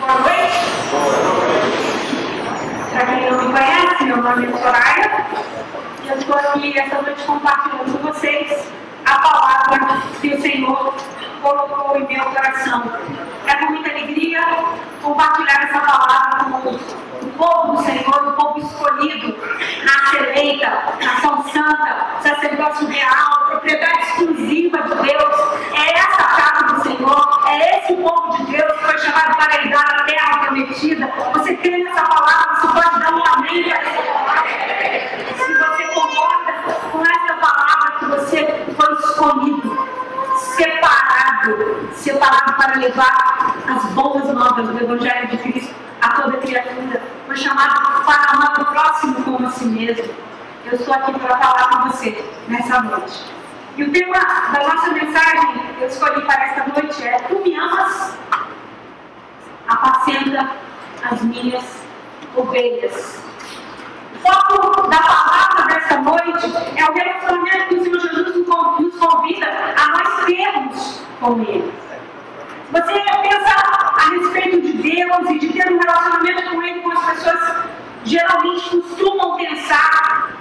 Boa noite. Para quem não me conhece, meu nome é Soraya. E eu estou aqui essa noite compartilhando com vocês a palavra que o Senhor colocou em meu coração. É com muita alegria compartilhar essa palavra com o povo do Senhor, o povo escolhido, raça eleita, nação santa, sacerdócio real, propriedade exclusiva de Deus. É essa É esse povo de Deus que foi chamado para herdar a terra prometida. Você crê nessa palavra, você pode dar um amém para. Se você concorda com essa palavra que você foi escolhido, separado, separado para levar as boas novas do Evangelho de Cristo a toda criatura, foi chamado para amar o próximo como a si mesmo. Eu estou aqui para falar com você nessa noite. E o tema da nossa mensagem que eu escolhi para esta noite é Tu me amas? Apacenta as minhas ovelhas. O foco da palavra desta noite é o relacionamento que o Senhor Jesus nos convida a nós termos com Ele. Você pensa a respeito de Deus e de ter um relacionamento com Ele, como as pessoas geralmente costumam pensar.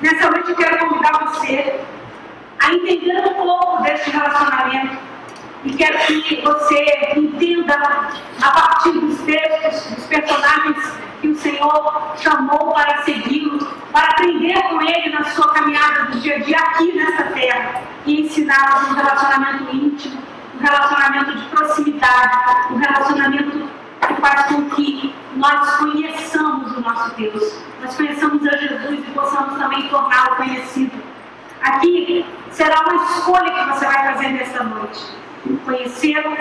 Nessa noite eu quero convidar você a entender um pouco deste relacionamento e quero que você entenda a partir dos textos, dos personagens que o Senhor chamou para segui-lo, para aprender com ele na sua caminhada do dia a dia aqui nessa terra e ensiná-los um relacionamento íntimo, um relacionamento de proximidade, um relacionamento que faz com que nós conheçamos o nosso Deus, nós conheçamos a Jesus e possamos também torná-lo conhecido. Aqui será uma escolha que você vai fazer nesta noite. Conhecê-lo,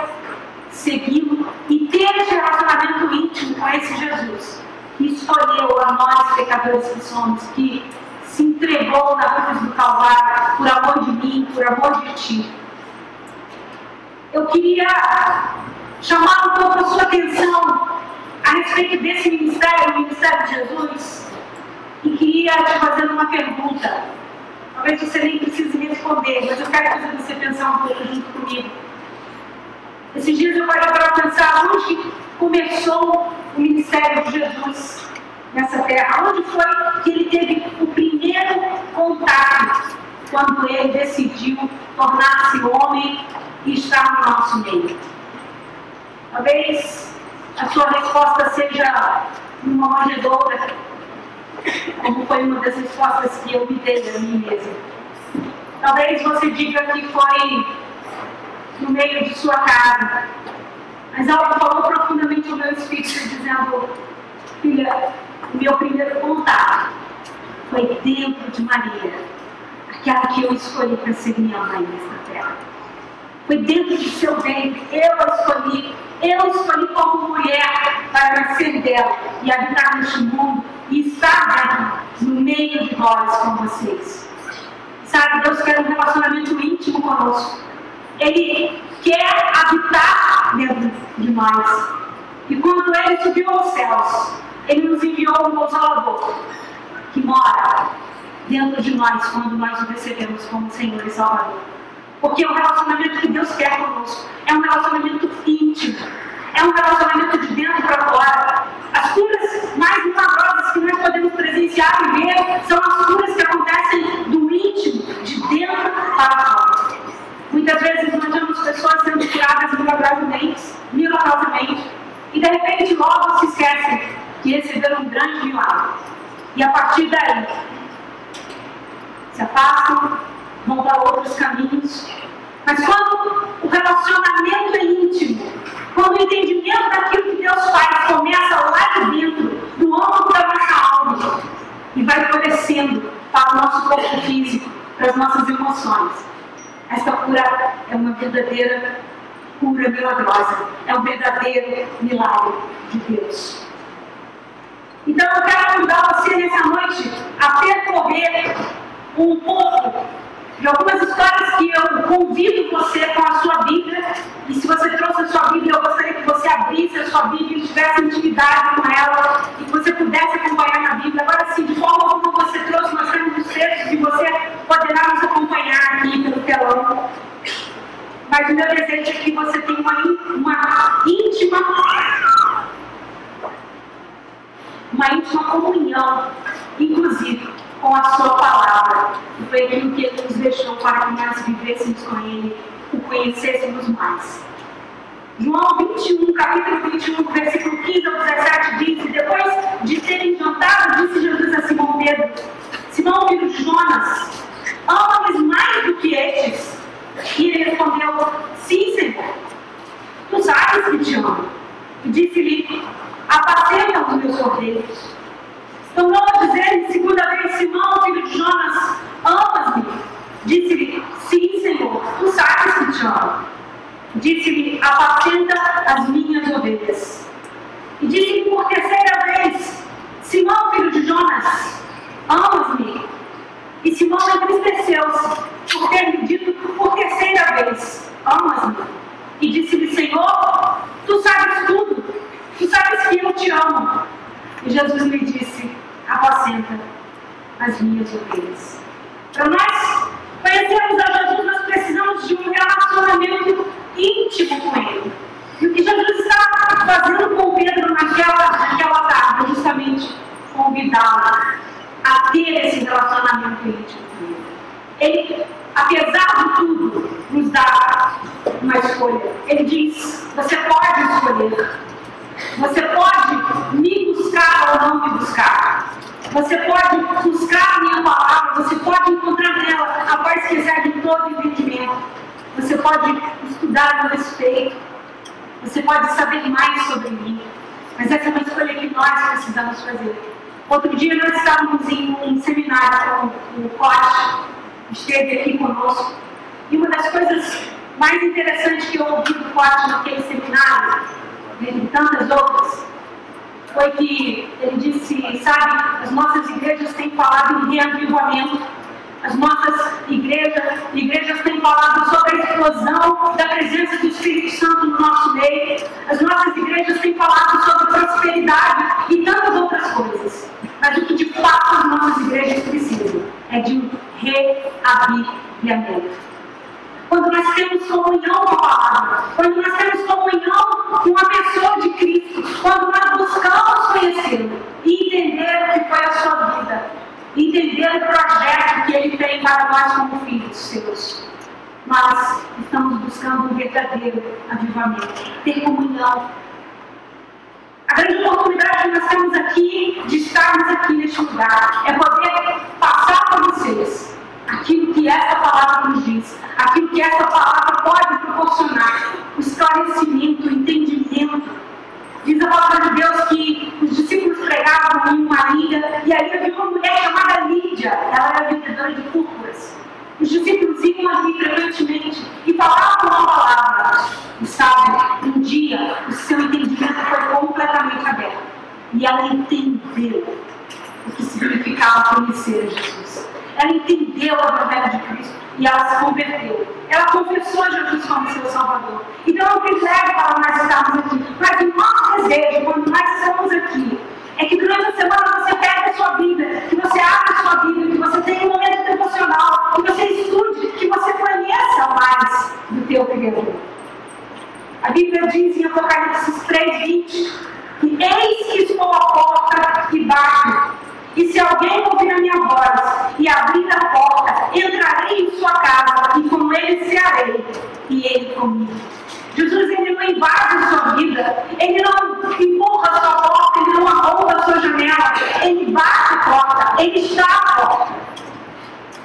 segui-lo e ter esse relacionamento íntimo com esse Jesus que escolheu a nós, pecadores que somos, que se entregou na cruz do Calvário por amor de mim, por amor de ti. Eu queria chamar um pouco a sua atenção a respeito desse ministério, o ministério de Jesus, e queria te fazer uma pergunta. Talvez você nem precise responder, mas eu quero fazer você pensar um pouco junto comigo. Esses dias eu parei para pensar onde começou o ministério de Jesus nessa terra? Onde foi que ele teve o primeiro contato quando ele decidiu tornar-se homem e estar no nosso meio? Talvez a sua resposta seja uma manjedoura, como foi uma das respostas que eu me dei a mim mesma. Talvez você diga que foi no meio de sua casa, mas algo falou profundamente no meu espírito, dizendo: Filha, meu primeiro contato foi dentro de Maria, aquela que eu escolhi para ser minha mãe nesta terra. Foi dentro de seu ventre, eu a escolhi, eu escolhi como mulher para nascer dela e habitar neste mundo e estar no meio de nós com vocês. Sabe, Deus quer um relacionamento íntimo conosco. Ele quer habitar dentro de nós. E quando ele subiu aos céus, ele nos enviou um consolador que mora dentro de nós quando nós o recebemos como Senhor e Salvador. Porque o relacionamento que Deus quer conosco é um relacionamento íntimo, é um relacionamento de dentro para fora. As curas mais milagrosas que nós podemos presenciar e ver são as curas que acontecem do íntimo, de dentro para fora. Muitas vezes nós vemos pessoas sendo curadas milagrosamente, milagrosamente, e de repente logo se esquecem que receberam um grande milagre. E a partir daí, se afastam, vão para outros caminhos. Mas quando o relacionamento é íntimo, quando o entendimento daquilo que Deus faz começa lá de dentro, do âmago da nossa alma, e vai florescendo para o nosso corpo físico, para as nossas emoções, esta cura é uma verdadeira cura milagrosa, é um verdadeiro milagre de Deus. Então eu quero convidar você nessa noite a percorrer um pouco de algumas histórias que eu convido você com a sua Bíblia. E se você trouxe a sua Bíblia, eu gostaria que você abrisse a sua Bíblia e tivesse intimidade com ela e que você pudesse acompanhar na Bíblia. Agora sim, de forma como você trouxe, nós temos os textos e você poderá nos acompanhar aqui pelo telão. Mas o meu desejo é que você tenha uma, uma íntima uma íntima comunhão, inclusive com a sua palavra. E foi aquilo que ele nos deixou para que nós vivêssemos com ele, o conhecêssemos mais. João 21, capítulo 21, versículo 15 ao 17 diz: Depois de terem jantado, disse Jesus a Simão Pedro: Simão, filho de Jonas, ama-me mais do que estes? E ele respondeu: Sim, Senhor. Tu sabes que te amo. E disse-lhe: Apacenta os meus cordeiros. Tornou a dizer segunda vez: Simão, filho de Jonas, amas-me? Disse-lhe: Sim, Senhor. Tu sabes que te amo. Disse-lhe: Apacenta as minhas ovelhas. E disse-lhe por terceira vez: Simão, filho de Jonas, amas-me? E Simão entristeceu-se por ter lhe dito por terceira vez: Amas-me? E disse-lhe: Senhor, tu sabes tudo, tu sabes que eu te amo. E Jesus lhe disse: Apacenta as minhas ovelhas. Para nós conhecermos a Jesus, nós precisamos de um relacionamento íntimo com Ele. E o que Jesus está fazendo com Pedro naquela, naquela tarde é justamente convidá-lo a ter esse relacionamento íntimo com Ele. Ele, apesar de tudo, nos dá uma escolha. Ele diz: você pode escolher. Você pode me buscar ou não me buscar. Você pode buscar a minha palavra, você pode encontrar nela a paz que excede todo entendimento. Você pode estudar a respeito. Você pode saber mais sobre mim. Mas essa é uma escolha que nós precisamos fazer. Outro dia nós estávamos em um seminário com o Cote, esteve aqui conosco, e uma das coisas mais interessantes que eu ouvi do Cote naquele seminário, dentre tantas outras, foi que ele disse, sabe, as nossas igrejas têm falado em reavivamento, as nossas igrejas, igrejas têm falado sobre a explosão da presença do Espírito Santo no nosso meio. As nossas igrejas têm falado sobre prosperidade e tantas outras coisas. Mas o que de fato as nossas igrejas precisam é de um reavivamento. Quando nós temos comunhão com a palavra, quando nós temos comunhão com a pessoa de Cristo, quando nós buscamos conhecê-lo e entender o que foi a sua vida, entender o projeto que ele tem para nós como filhos seus. Nós estamos buscando um verdadeiro avivamento, ter comunhão. A grande oportunidade que nós temos aqui, de estarmos aqui neste lugar, é poder passar para vocês aquilo que essa palavra nos diz, aquilo que essa palavra pode proporcionar, o esclarecimento, o entendimento. Diz a palavra de Deus que os discípulos pregavam em uma ilha e aí havia uma mulher chamada Lídia, ela era vendedora de púrpuras. Os discípulos iam ali frequentemente e falavam uma palavra. E sabe, um dia o seu entendimento foi completamente aberto. E ela entendeu o que significava conhecer Jesus. Ela entendeu a verdade de Cristo e ela se converteu. Ela confessou Jesus como seu Salvador. Então é um privilégio para nós estarmos aqui. Mas o nosso desejo, quando nós estamos aqui, é que durante a semana você pegue a sua Bíblia, que você abra a sua Bíblia, que você tenha um momento devocional, que você estude, que você conheça mais do teu Criador. A Bíblia diz em Apocalipse 3,20 que eis que estou à porta e bato. E se alguém ouvir a minha voz e abrir a porta, entrarei em sua casa e com ele cearei, e ele comigo. Jesus ele não invade a sua vida, ele não empurra a sua porta, ele não arromba a sua janela, ele bate a porta, ele está à porta.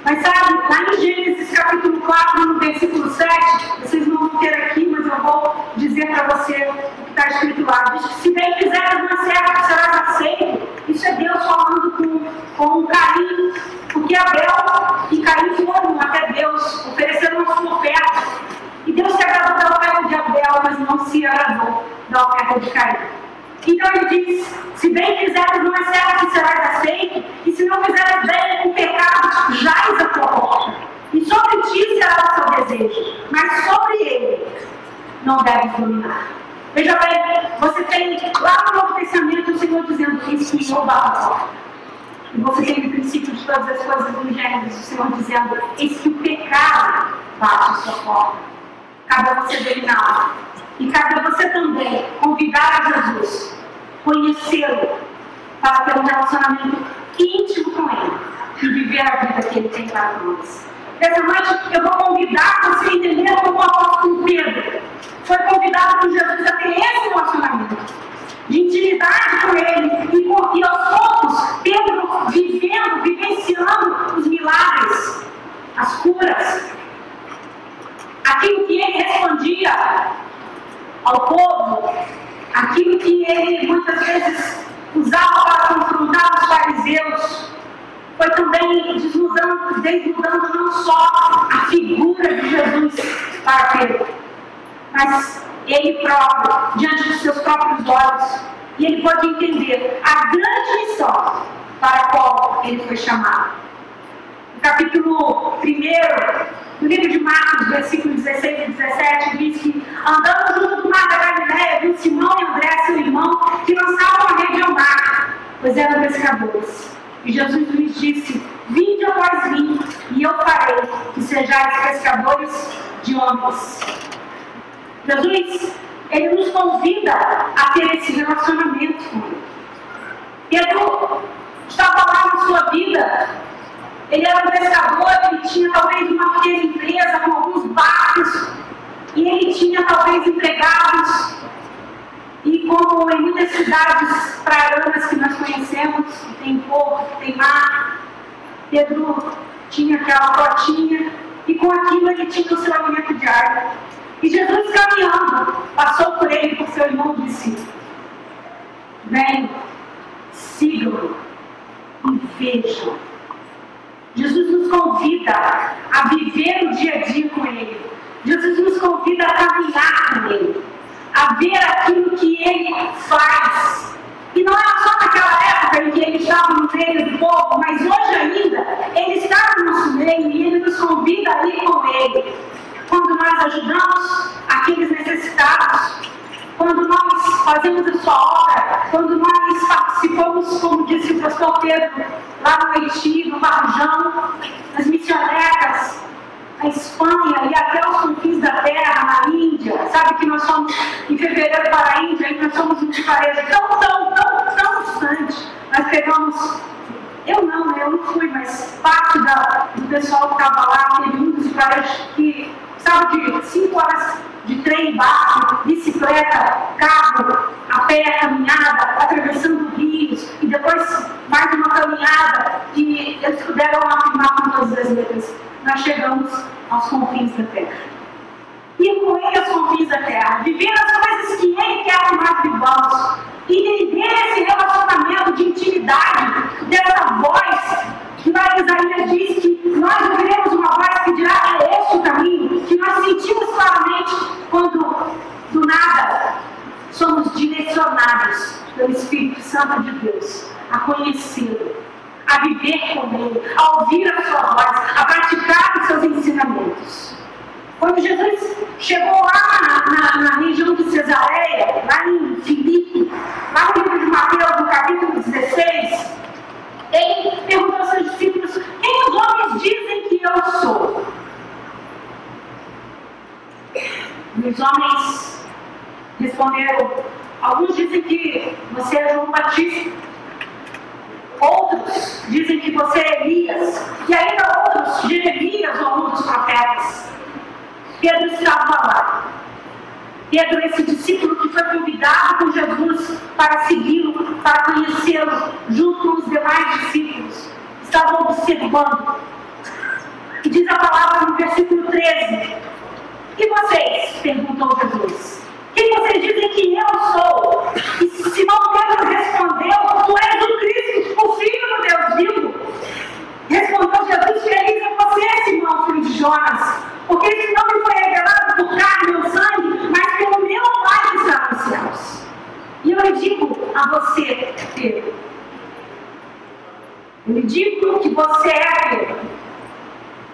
Mas sabe, lá em Gênesis capítulo 4, no versículo 7, vocês não vão ter aqui, mas eu vou dizer para você o que está escrito lá. Diz que se bem fizeres uma serva, serás aceito. Isso é Deus falando com, com carinho, porque Abel e Caim foram até Deus, ofereceram a sua oferta. E Deus se agradou da oferta de Abel, mas não se agradou da oferta de Caim. Então ele diz: se bem fizeres uma serva que serás aceito, e se não fizeres bem, o pecado jaz a tua porta. E sobre ti será o seu desejo, mas sobre ele não deves dominar. Veja bem, você tem lá no Novo Testamento o Senhor dizendo que isso me roubar a porta. E você tem o princípio de todas as coisas do Gênesis, o Senhor dizendo: eis que o pecado bate a sua porta. Cabe você dominá E cabe a você também convidar a Jesus, conhecê-lo, para ter um relacionamento íntimo com Ele e viver a vida que Ele tem para nós. Essa noite eu vou convidar você a entender como o apóstolo Pedro foi convidado por Jesus a ter esse relacionamento de intimidade com Ele e, com, e aos poucos Pedro vivendo, vivenciando os milagres, as curas, aquilo que ele respondia ao povo, aquilo que ele muitas vezes usava para confrontar os fariseus, foi também desnudando, desnudando não só a figura de Jesus para Pedro, mas ele próprio, diante dos seus próprios olhos. E ele pode entender a grande missão para a qual ele foi chamado. Capítulo 1 do livro de Marcos, versículo 16 e 17, diz que andando junto com mar da Galileia, viu Simão e André, seu irmão, que lançavam a rede ao mar, pois eram pescadores. E Jesus lhes disse: Vinde após mim, e eu farei que sejais pescadores de homens. Jesus, ele nos convida a ter esse relacionamento. Pedro estava lá na sua vida, ele era um pescador, ele tinha talvez uma pequena empresa com alguns barcos, e ele tinha talvez empregados e como em muitas cidades praianas que nós conhecemos, que tem porto, que tem mar, Pedro tinha aquela flotinha e com aquilo ele tinha o seu alimento diário. E Jesus caminhando, passou por ele, por seu irmão, disse: Vem, sigam e vejam. Jesus nos convida a viver o dia a dia com Ele. Jesus nos convida a caminhar com Ele a ver aquilo que ele faz. E não era só naquela época em que ele estava no meio do povo, mas hoje ainda ele está no nosso meio e ele nos convida a ir com ele. Quando nós ajudamos aqueles necessitados, quando nós fazemos a sua obra, quando nós participamos, como disse o pastor Pedro, lá no Haiti, no Barjão, nas missionárias, a Espanha e até os confins da terra, na Índia. Sabe que nós somos em fevereiro para a Índia nós somos um país tão, tão, tão, tão distante. Nós pegamos. Eu não, né? eu não fui, mas parte da, do pessoal que estava lá teve um dos que sabe de cinco horas de trem, barco, bicicleta, carro, a pé, caminhada, atravessando rios, e depois mais uma caminhada, e eles puderam afirmar com todas as letras nós chegamos aos confins da terra. Ir com aos confins da terra, viver as coisas que Ele quer que nós vivamos, entender esse relacionamento de intimidade, dessa voz lá Isaías diz que nós ouviremos uma voz que dirá é este o caminho, que nós sentimos claramente quando do nada somos direcionados pelo Espírito Santo de Deus a conhecê-lo a viver com Ele, a ouvir a sua voz, a praticar os seus ensinamentos. Quando Jesus chegou lá na, na, na região de Cesareia, lá em Filipe, lá no livro de Mateus, no capítulo 16, ele perguntou aos seus discípulos: Quem os homens dizem que eu sou? E os homens responderam: Alguns dizem que você é João Batista. Outros dizem que você é Elias. E ainda outros, Jeremias ou um dos profetas. Pedro estava lá. Pedro, esse discípulo que foi convidado por Jesus para segui-lo, para conhecê-lo, junto com os demais discípulos, estava observando. E diz a palavra no versículo 13: E vocês? perguntou Jesus. Quem vocês dizem que eu sou? E Simão Pedro respondeu: Tu és o Cristo, o Filho do Deus vivo. Respondeu Jesus: Feliz é você, Simão, filho de Jonas, porque isso não me foi revelado por carne ou sangue, mas pelo meu Pai que está nos céus. Eu lhe digo a você, Pedro: Eu lhe digo que você é Pedro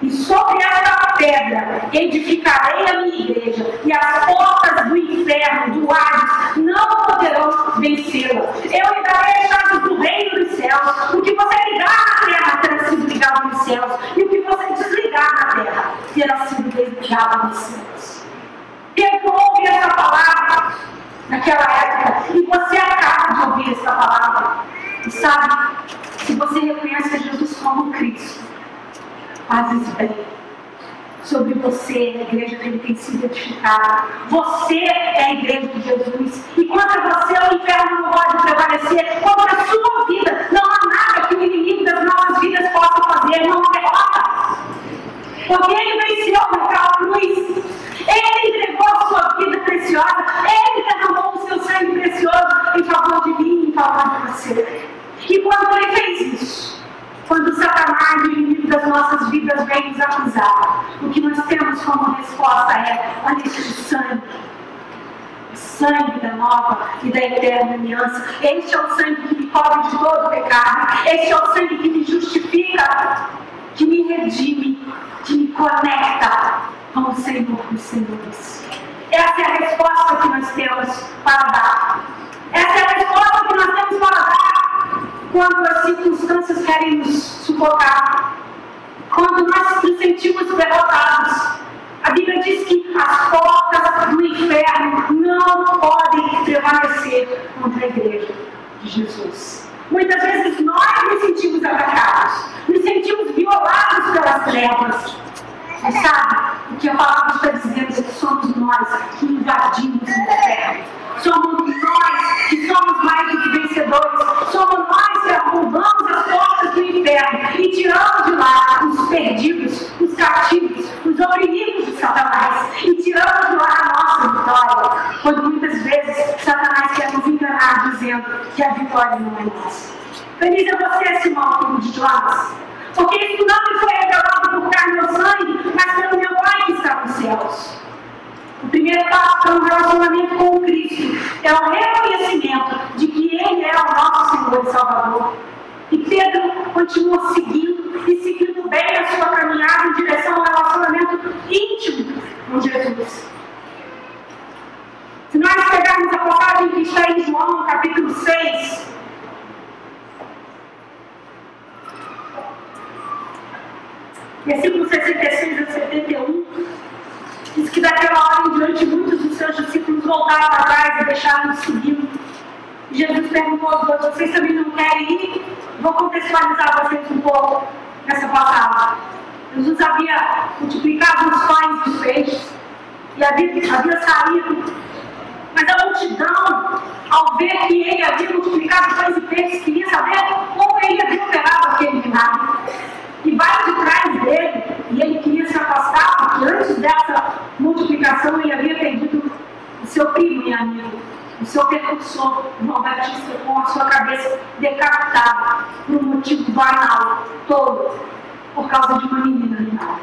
e sobre esta pedra edificarei a minha igreja, e as portas do inferno, do Hades, não poderão vencê-la. Eu lhe darei as do reino dos céus. O que você ligar na terra terá sido ligado nos céus, e o que você desligar na terra terá sido desligado nos céus. Pedro ouve essa palavra naquela época. E você acaba de ouvir essa palavra. E sabe, se você reconhece Jesus como Cristo, fazes bem. Sobre você, a igreja que tem sido edificada. Você é a igreja de Jesus. E contra você, o inferno não pode prevalecer. Contra a sua vida, não há nada que o inimigo das nossas vidas possa fazer. Não derrota. Porque ele venceu naquela cruz. Ele entregou a sua vida preciosa. Ele derramou o seu sangue precioso em favor de mim, em favor de você. E quando ele fez isso, quando Satanás, o inimigo das nossas vidas, vem nos acusar, o que nós temos como resposta é: olha este sangue. Sangue da nova e da eterna aliança. Este é o sangue que me cobre de todo pecado. Este é o sangue que me justifica, que me redime, que me conecta com o Senhor dos Senhores. Essa é a resposta que nós temos para dar. Essa é a resposta que nós temos para dar quando as circunstâncias querem nos sufocar, quando nós nos sentimos derrotados. A Bíblia diz que as portas do inferno não podem prevalecer contra a igreja de Jesus. Muitas vezes nós nos sentimos atacados, nos sentimos violados pelas trevas. Mas sabe o que a palavra está dizendo? Que somos nós que invadimos o inferno. Somos nós que somos mais do que vencedores. Somos nós que arrombamos as portas do inferno e tiramos de lá os perdidos, os cativos, os oprimidos de Satanás. E tiramos de lá a nossa vitória. Quando muitas vezes Satanás quer nos enganar dizendo que a vitória não é nossa. Feliz é você, Simão, filho de Jonas. Porque isso não me foi revelado por carne ou sangue, mas pelo meu Pai que está nos céus. O primeiro passo para um relacionamento com o Cristo é o reconhecimento de que Ele é o nosso Senhor e Salvador. E Pedro continua seguindo e seguindo bem a sua caminhada em direção ao relacionamento íntimo com Jesus. Se nós pegarmos a passagem que está em João, capítulo 6, versículo 66 a 71, diz que daquela hora em diante muitos dos seus discípulos voltaram atrás e deixaram de seguir. Jesus perguntou aos dois, vocês também não querem ir? Vou contextualizar vocês um pouco nessa passagem. Jesus havia multiplicado os pães dos peixes e havia, havia saído. Mas a multidão, ao ver que ele havia multiplicado pães e peixes, queria saber como ele havia operado aquele milagre que vai de trás dele e ele queria se afastar, porque antes dessa multiplicação ele havia perdido o seu primo e amigo, o seu percursor, João Batista, com a sua cabeça decapitada por um motivo banal, todo, por causa de uma menina animada.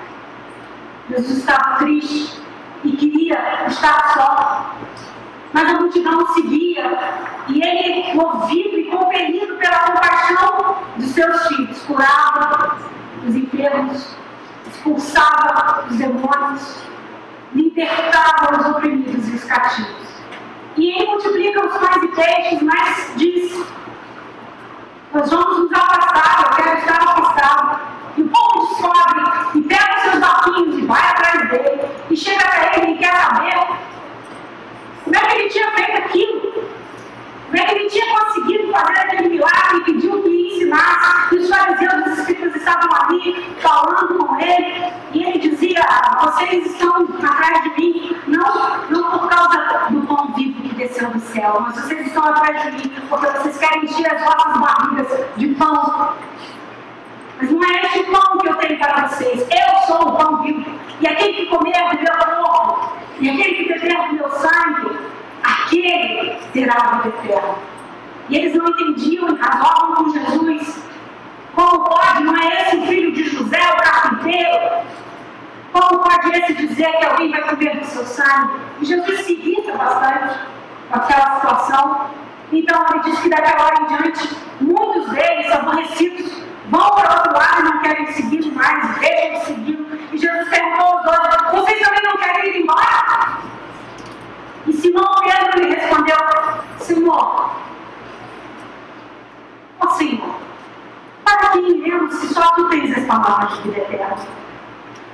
Jesus estava triste e queria estar só. Mas a multidão seguia e ele, movido e compelido pela compaixão de seus filhos, curava os enfermos, expulsava os demônios, libertava os oprimidos e os cativos. E ele multiplica os pães e peixes, mas diz: Nós vamos nos afastar, eu quero estar afastado. E o povo descobre e pega os seus barquinhos e vai atrás dele. E chega para ele e quer saber como é que ele tinha feito aquilo. Como é que ele tinha conseguido fazer aquele milagre e pediu que ensinasse? E os fariseus e os espíritos estavam ali falando com ele. E ele dizia: Vocês estão atrás de mim, não, não por causa do pão vivo que desceu do céu, mas vocês estão atrás de mim porque vocês querem encher as vossas barrigas de pão. Mas não é este pão que eu tenho para vocês. Eu sou o pão vivo. E aquele que comer do meu corpo, e aquele que beber do meu sangue, aquele terá a vida eterna. E eles não entendiam razoavam com Jesus. Como pode, não é esse o filho de José, o carpinteiro? Como pode esse dizer que alguém vai comer do seu sangue? E Jesus se irrita bastante com aquela situação. Então ele diz que daquela hora em diante, muitos deles, aborrecidos, vão para o outro lado e não querem seguir mais, deixam de seguir. E Jesus perguntou aos dois: vocês também não querem ir embora? E Simão Pedro lhe respondeu: Senhor, ó Senhor, assim? para que iremos se só tu tens as palavras de vida eterna?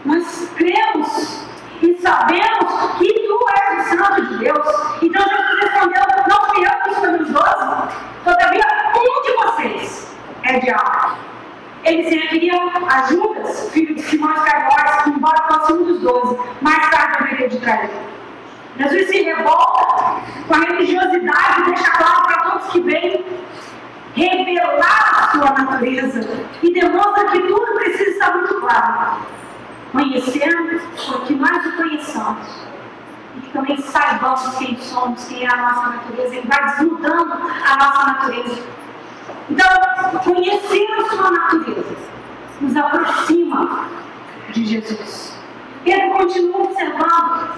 Nós cremos e sabemos que tu és o Santo de Deus. Então Jesus respondeu: Não fui eu que escolhi doze, todavia um de vocês é diabo. Ele se referia a Judas, filho de Simão Iscariotes, que embora fosse um dos doze, mais tarde haveria de trair. Jesus se revolta com a religiosidade, deixa claro para todos que vêm revelar a sua natureza e demonstra que tudo precisa estar muito claro. Conhecendo, porque nós o conheçamos. E que também saibamos quem somos, quem é a nossa natureza. Ele vai desnudando a nossa natureza. Então, conhecer a sua natureza nos aproxima de Jesus. Ele continua observando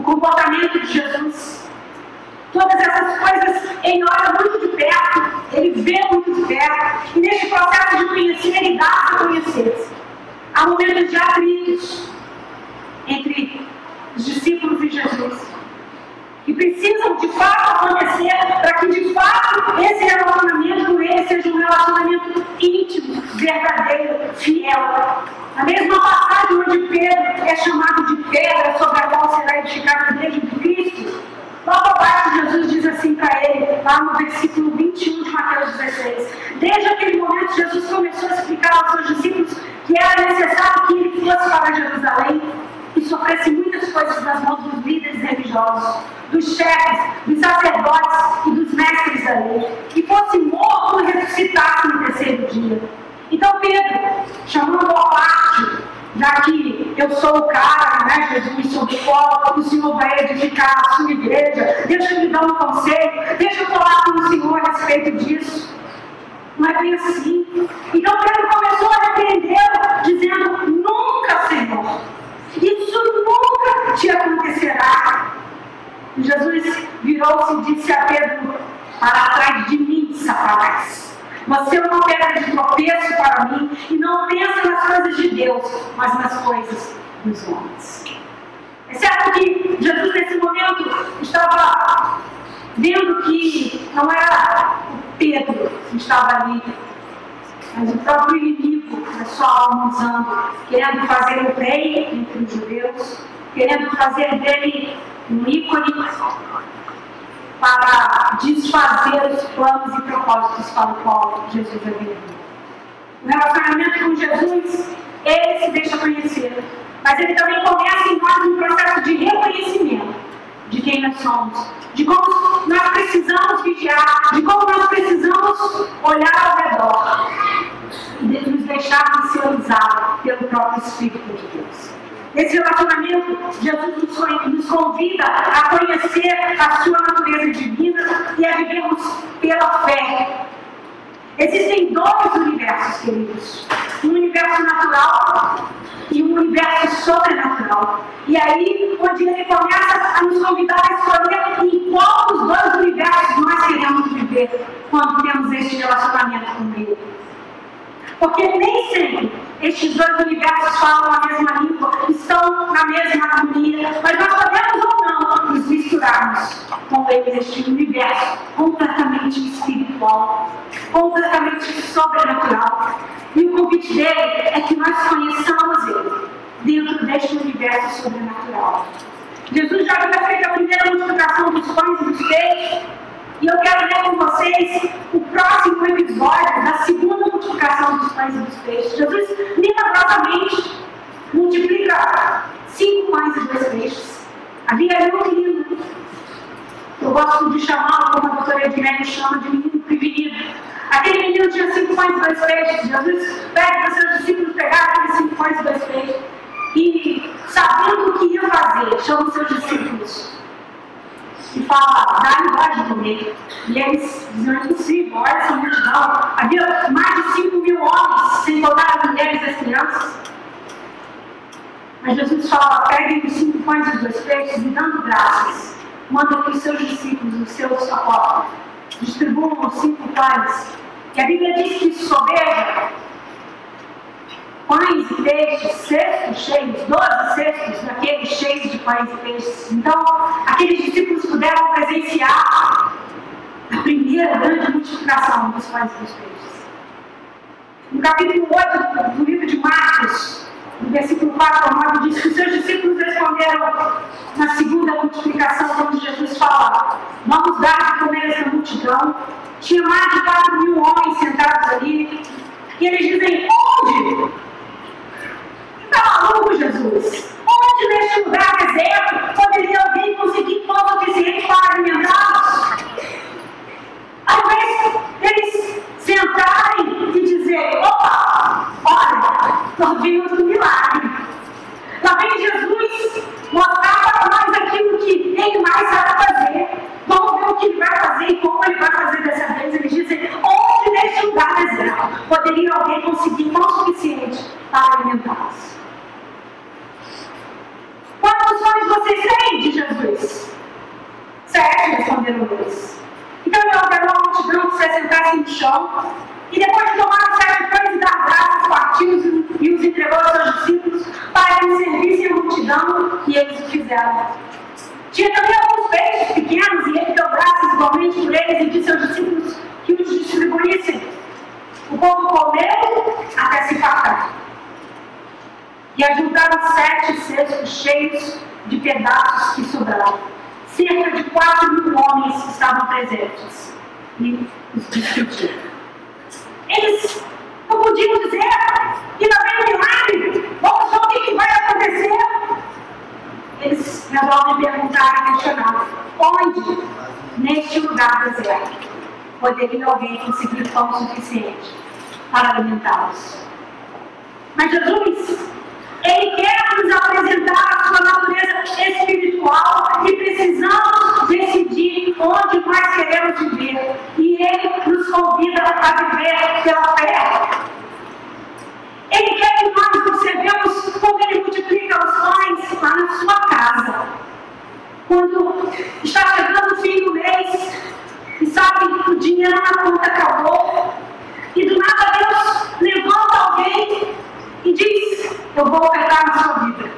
o comportamento de Jesus. Todas essas coisas ele olha muito de perto, ele vê muito de perto, e neste processo de conhecer, ele dá a conhecer-se. Há momentos de atritos entre os discípulos e Jesus, que precisam de fato acontecer para que de fato esse relacionamento com ele seja um relacionamento íntimo, verdadeiro, fiel. A mesma passagem onde Pedro é chamado de pedra sobre a qual será edificada a igreja de Cristo. Logo abaixo, Jesus diz assim para ele, lá no versículo 21 de Mateus 16. Desde aquele momento, Jesus começou a explicar aos seus discípulos que era necessário que ele fosse para Jerusalém e sofresse muitas coisas nas mãos dos líderes religiosos, dos chefes, dos sacerdotes e dos mestres da lei, e fosse morto e ressuscitasse no terceiro dia. Então Pedro, chamando a parte, já que eu sou o cara, né, Jesus, sobre o qual o Senhor vai edificar a sua igreja, deixa eu me dar um conselho, deixa eu falar com o Senhor a respeito disso. Não é bem assim. Então Pedro começou a repreendê-lo, dizendo: Nunca, Senhor, isso nunca te acontecerá. Jesus virou-se e disse a Pedro: Para trás de mim, Satanás. Você é uma pedra de tropeço para mim e não pensa nas coisas de Deus, mas nas coisas dos homens. É certo que Jesus, nesse momento, estava vendo que não era o Pedro que estava ali, mas o próprio inimigo, o pessoal usando, querendo fazer o rei entre os judeus, querendo fazer dele um ícone para desfazer os planos e propósitos para o qual Jesus havia vindo. O relacionamento com Jesus, ele se deixa conhecer, mas ele também começa em nós um processo de reconhecimento de quem nós somos, de como nós precisamos vigiar, de como nós precisamos olhar ao redor de nos deixarmos ser usados pelo próprio Espírito de Deus. Nesse relacionamento, Jesus nos convida a conhecer a sua natureza divina e a vivermos pela fé. Existem dois universos, queridos: um universo natural e um universo sobrenatural. E aí, onde ele começa a nos convidar a escolher em qual dos dois universos nós queremos viver quando temos este relacionamento com Ele. Porque nem sempre estes dois universos falam a mesma língua, estão na mesma harmonia, mas nós podemos ou não nos misturarmos com eles neste universo completamente espiritual, completamente sobrenatural. E o convite dele é que nós conheçamos ele dentro deste universo sobrenatural. Jesus já havia feito a primeira multiplicação dos pães e dos peixes. E eu quero ler com vocês o próximo episódio da segunda multiplicação dos pães e dos peixes. Jesus milagrosamente multiplica cinco pães e dois peixes. Havia ali um menino. Eu gosto de chamá-lo, como a doutora Edmélio chama, de menino prevenido. Aquele menino tinha cinco pães e dois peixes. Jesus pede para seus discípulos pegar aqueles cinco pães e dois peixes. E, sabendo o que ia fazer, chama os seus discípulos e fala, dá-me voz de comer. E eles diziam, impossível, olha essa multidão. Havia mais de 5 mil homens, sem contar as mulheres e as crianças. Mas Jesus fala, peguem os cinco pães e dois peixes e dando graças, manda que os seus discípulos, os seus apóstolos, distribuam os cinco pães. E a Bíblia diz que sobeja pães e peixes, cestos cheios, doze cestos daqueles cheios de pães e peixes. Então, aqueles discípulos puderam presenciar a primeira grande multiplicação dos pães e dos peixes. No capítulo 8 do livro de Marcos, no versículo 4 ao 9, diz que os seus discípulos responderam na segunda multiplicação, quando Jesus fala: Vamos dar de comer essa multidão. Tinha mais de 4 mil homens sentados ali. E eles dizem: Onde? Está maluco, Jesus? Onde neste lugar deserto poderia alguém conseguir pão suficiente para alimentá-los? Ao invés deles sentarem e dizer, opa, olha, nós vimos um milagre. Vem Jesus mostrar para nós aquilo que ele mais sabe fazer. Vamos ver o que ele vai fazer e como ele vai fazer dessa vez. Ele diz, onde neste lugar deserto poderia alguém conseguir pão suficiente para alimentá-los? Quantos sonhos vocês têm de Jesus? Sete, responderam eles. Então ele ordenou a multidão que se assentasse no chão, e depois de tomar os sete pães e dar graças, partiu e os entregou aos seus discípulos para que servissem a multidão, e eles o fizeram. Tinha também alguns peixes pequenos, e ele deu graças igualmente por eles e disse aos discípulos que os distribuíssem. O povo comeu até se fartar. E ajuntaram sete cestos cheios de pedaços que sobraram. Cerca de quatro mil homens estavam presentes. E os discutiram. Eles não podiam dizer que não vem um milagre. Vamos ver o que vai acontecer. Eles resolvem perguntar e questionar. Onde, neste lugar deserto, poderia alguém conseguir pão suficiente para alimentá-los? Mas Jesus ele quer nos apresentar a sua natureza espiritual e precisamos decidir onde nós queremos viver. E Ele nos convida a viver pela fé. Ele quer que nós observemos como Ele multiplica os pães lá na sua casa. Quando está chegando o fim do mês e sabe que o dinheiro na conta acabou, e do nada Deus levanta alguém e diz: Eu vou operar na sua vida.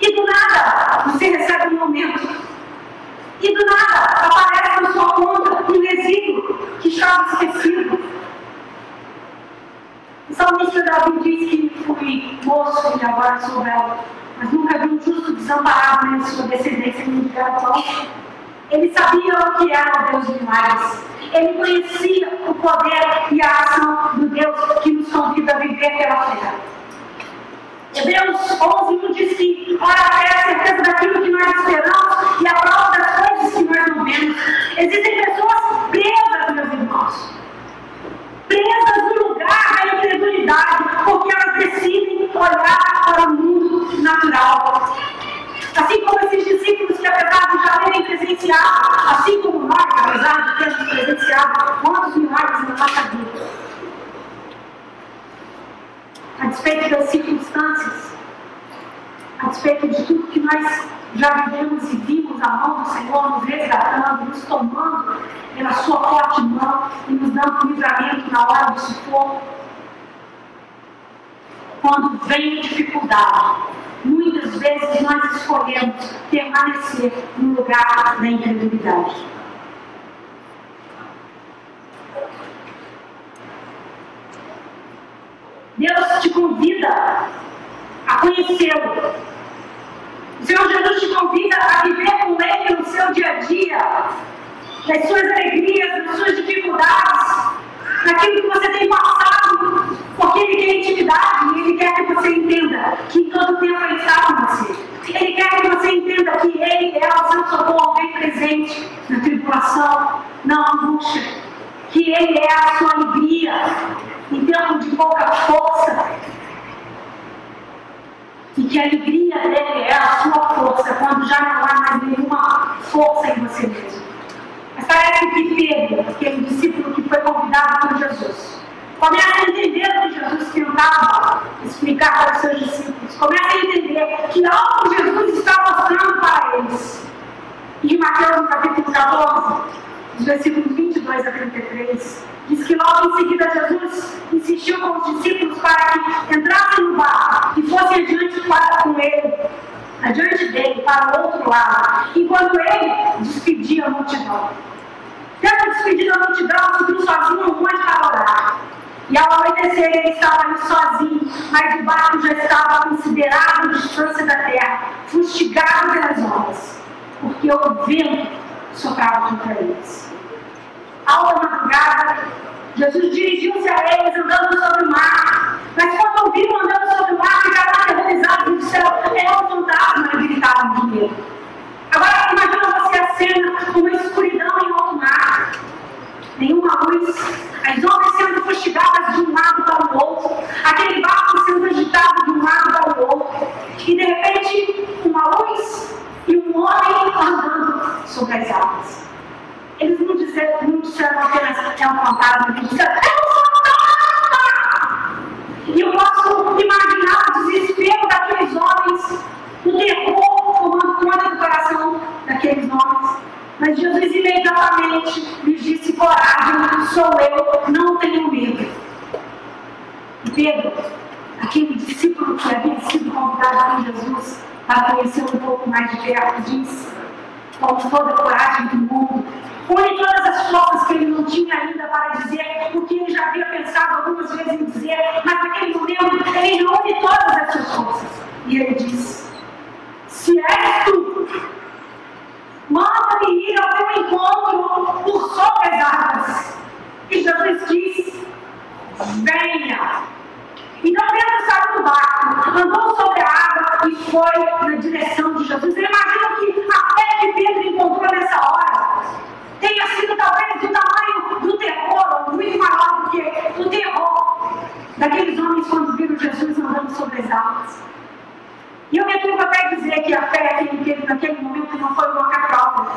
E do nada, você recebe um momento. E do nada, aparece na sua conta um resíduo que estava esquecido. O salmista Davi diz que fui moço e agora sou velho, mas nunca vi um justo desamparado nem sua descendência me pão. Ele sabia o que era o Deus de milagres. Ele conhecia o poder e a ação do Deus que nos convida a viver pela fé. Hebreus 11, 1 diz que, ora, é a certeza daquilo nós já vivemos e vimos a mão do Senhor nos resgatando, nos tomando pela sua forte mão e nos dando livramento na hora do sufoco. Quando vem dificuldade, muitas vezes nós escolhemos permanecer no lugar da incredulidade. Deus te convida a conhecê-lo. Senhor Jesus te convida a viver com Ele no seu dia a dia, nas suas alegrias, nas suas dificuldades, naquilo que você tem passado, porque Ele quer intimidade e Ele quer que você entenda que em todo tempo Ele está com você. Ele quer que você entenda que Ele é o seu socorro bem presente na tribulação, na angústia, que Ele é a sua alegria em tempo de pouca força. E que a alegria dele é a sua força quando já não há mais nenhuma força em você mesmo. Mas parece que Pedro, aquele discípulo que foi convidado por Jesus, começa a entender o que Jesus tentava explicar para os seus discípulos. Começa a entender que algo Jesus está mostrando para eles. E em Mateus, no capítulo 14, dos versículos 22 a 33, diz que logo em seguida Jesus insistiu com os discípulos para que entrassem no barco e fossem adiante para com ele, adiante dele, para o outro lado, enquanto ele despedia a multidão. Tendo despedido a multidão, subiu sozinho um monte para orar. E ao anoitecer ele estava ali sozinho, mas o barco já estava a considerável distância da terra, fustigado pelas ondas, porque o vento soprava contra eles alta madrugada, Jesus dirigiu-se a eles andando sobre o mar. Mas quando ouviram andando sobre o mar, ficaram aterrorizados do céu. É um fantasma, gritavam de medo. Agora, imagina você a cena, uma escuridão em alto mar. Nenhuma luz, as ondas sendo fustigadas de um lado para o outro, aquele barco sendo agitado de um lado para o outro. E de repente, uma luz e um homem andando sobre as águas disseram, não disseram apenas é um fantasma, eles disseram é um fantasma! E eu posso imaginar o desespero daqueles homens, o terror tomando conta do coração daqueles homens. Mas Jesus imediatamente lhes disse: coragem, sou eu, não tenho medo. E Pedro, aquele discípulo que havia sido convidado por Jesus para conhecer um pouco mais de perto, disse, com toda a coragem do mundo, une todas as forças que ele não tinha ainda para dizer o que ele já havia pensado algumas vezes em dizer, mas naquele momento ele reúne todas as suas. E ele diz: Se és tu, manda-me ir ao teu encontro por sobre as águas. E Jesus diz: Venha. Então Pedro saiu do barco, andou sobre a água e foi na direção de Jesus. Eu imagino que a fé que Pedro encontrou nessa hora tenha sido talvez do tamanho do terror, ou muito maior do que o terror daqueles homens quando viram Jesus andando sobre as águas. E eu me atrevo até a dizer que a fé que ele teve naquele momento não foi uma própria,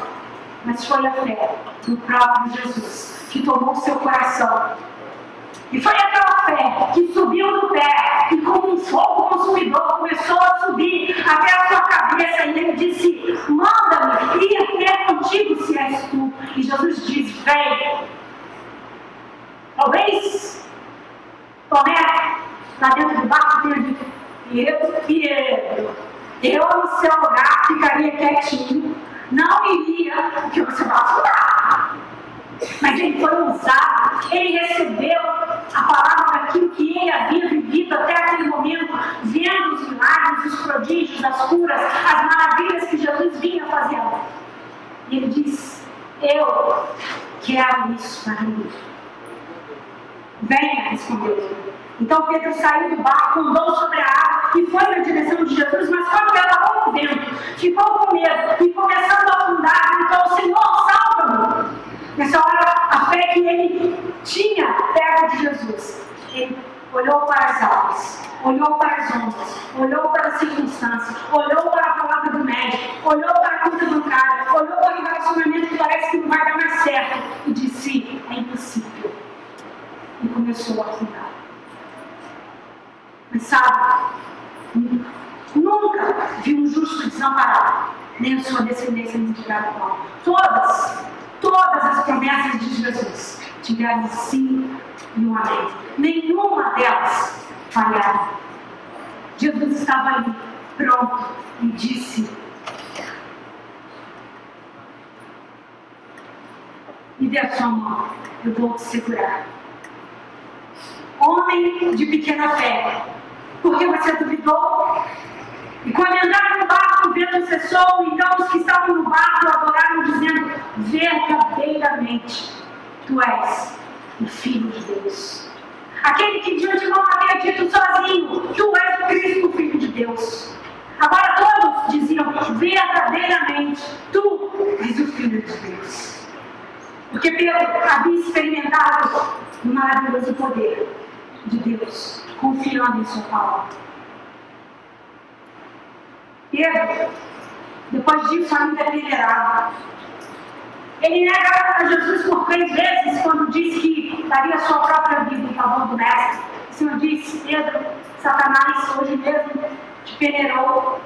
mas foi a fé do próprio Jesus, que tomou seu coração e foi aquela fé que subiu do pé e, como um fogo consumidor, começou a subir até a sua cabeça. E ele disse: Manda-me ir ter contigo se és tu. E Jesus diz: Vem. Talvez Tomé, lá dentro do barco, dito: Pedro, Pedro, eu no seu lugar ficaria quietinho, não iria, porque você vai afundar. Mas ele foi usado, ele recebeu a palavra daquilo que ele havia vivido até aquele momento, vendo os milagres, os prodígios, as curas, as maravilhas que Jesus vinha fazendo. E ele diz: Eu quero isso para mim. Venha, respondeu Então Pedro saiu do barco, andou sobre a água e foi na direção de Jesus, mas quando ela o vento, ficou com medo e começando a afundar, então Senhor, salva-me. Nessa hora, a fé que ele tinha perto de Jesus, ele olhou para as águas, olhou para as ondas, olhou para as circunstâncias, olhou para a palavra do médico, olhou E começou a afundar. Mas sabe, nunca vi um justo desamparado, nem a sua descendência mendigada pão. Todas Todas as promessas de Jesus tiveram sim e um amém. Nenhuma delas falharam. Jesus estava ali, pronto, e disse: Me dê a sua mão, eu vou te segurar. Homem de pequena fé, porque você duvidou? E quando entraram no barco, o vento cessou, então os que estavam no barco adoraram, dizendo: Verdadeiramente, tu és o Filho de Deus. Aquele que de antemão havia dito sozinho: Tu és o Cristo, o Filho de Deus. Agora todos diziam: Verdadeiramente, tu és o Filho de Deus. Porque Pedro havia experimentado o maravilhoso poder de Deus, confiando em Sua palavra. Pedro, depois disso, ainda é liderado. Ele nega a Jesus por três vezes quando diz que daria sua própria vida em favor do Mestre. O Senhor disse, Pedro, Satanás hoje mesmo te peneirou.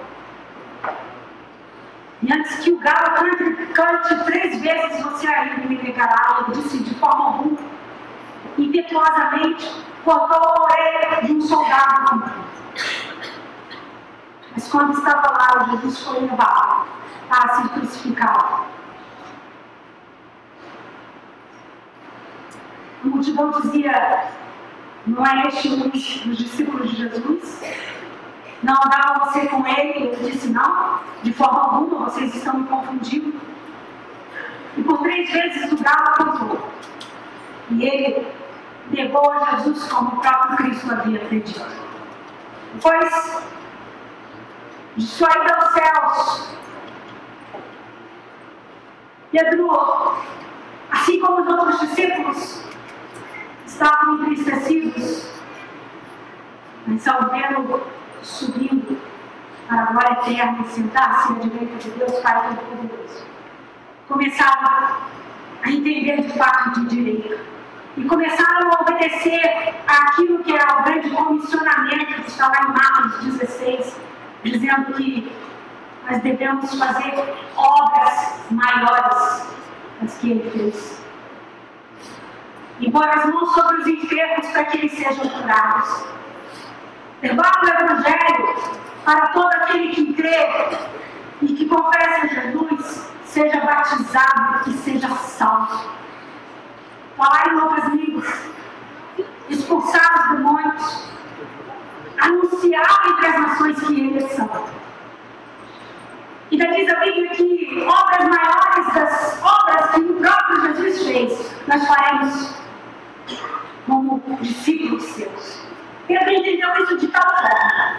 E antes que o galo cante, cante três vezes, você ainda me negará. Ele disse de forma alguma, impetuosamente, cortou a orelha de um soldado mas quando estava lá, Jesus foi levado para ser crucificado. A multidão dizia: Não é este um dos discípulos de Jesus? Não andava você com ele? Ele disse: Não, de forma alguma, vocês estão me confundindo. E por três vezes o galo cantou. E ele negou a Jesus como o próprio Cristo havia pedido. Pois de sua ida aos céus. Pedro, assim como os outros discípulos, estavam entristecidos, mas ao vê-lo subindo para a glória eterna e sentar-se à direita de Deus Pai Todo-Poderoso, começaram a entender de crer. E começaram a obedecer aquilo que é o grande comissionamento que está lá em Marcos 16, dizendo que nós devemos fazer obras maiores das que ele fez. E pôr as mãos sobre os enfermos para que eles sejam curados. Levar o Evangelho para todo aquele que crê e que confessa Jesus, seja batizado e seja salvo. Falar em outras línguas, expulsar os demônios, anunciar entre as nações que eles são. E daí diz a Bíblia que obras maiores das obras que o próprio Jesus fez, nós faremos como discípulos seus. Pedro entendeu isso de tal forma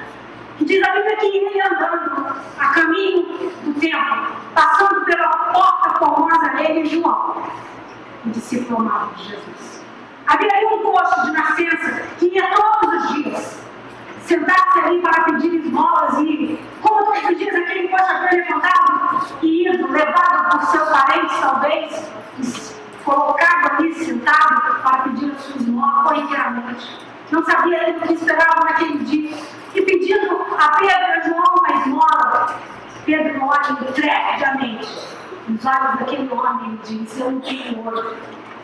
que diz a Bíblia que ele andando a caminho do templo, passando pela porta formosa dele, João, o discípulo amado de Jesus. Havia um posto de nascença que ia todos os dias sentar-se ali para pedir esmolas e, como todos os dias, aquele posto foi levantado e ido, levado por seus parentes, talvez, colocado ali sentado para pedir a sua esmola corriqueiramente. Não sabia ainda o que esperava naquele dia e pedindo a Pedro e a João uma esmola, Pedro olha nos olhos daquele homem e diz: Eu não tenho ouro,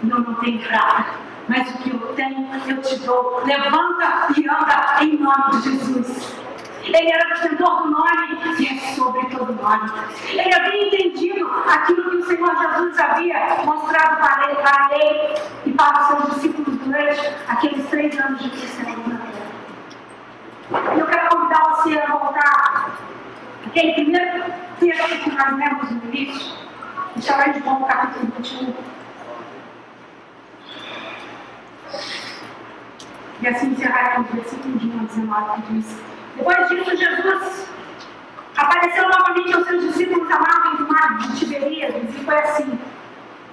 não tenho prata, mas o que eu tenho eu te dou. Levanta e anda em nome de Jesus. Ele era detentor do nome e é sobre todo nome. Ele havia entendido aquilo que o Senhor Jesus havia mostrado para ele, para ele e para os seus discípulos durante aqueles três anos de cristianismo na terra. Eu quero convidar você a voltar aquele primeiro texto que nós lemos no início, em Chamar de João, capítulo 21. E assim encerrar com o versículo de 1 a 19 que diz: Depois disso, Jesus apareceu novamente aos seus discípulos à margem do mar de Tiberíades e foi assim.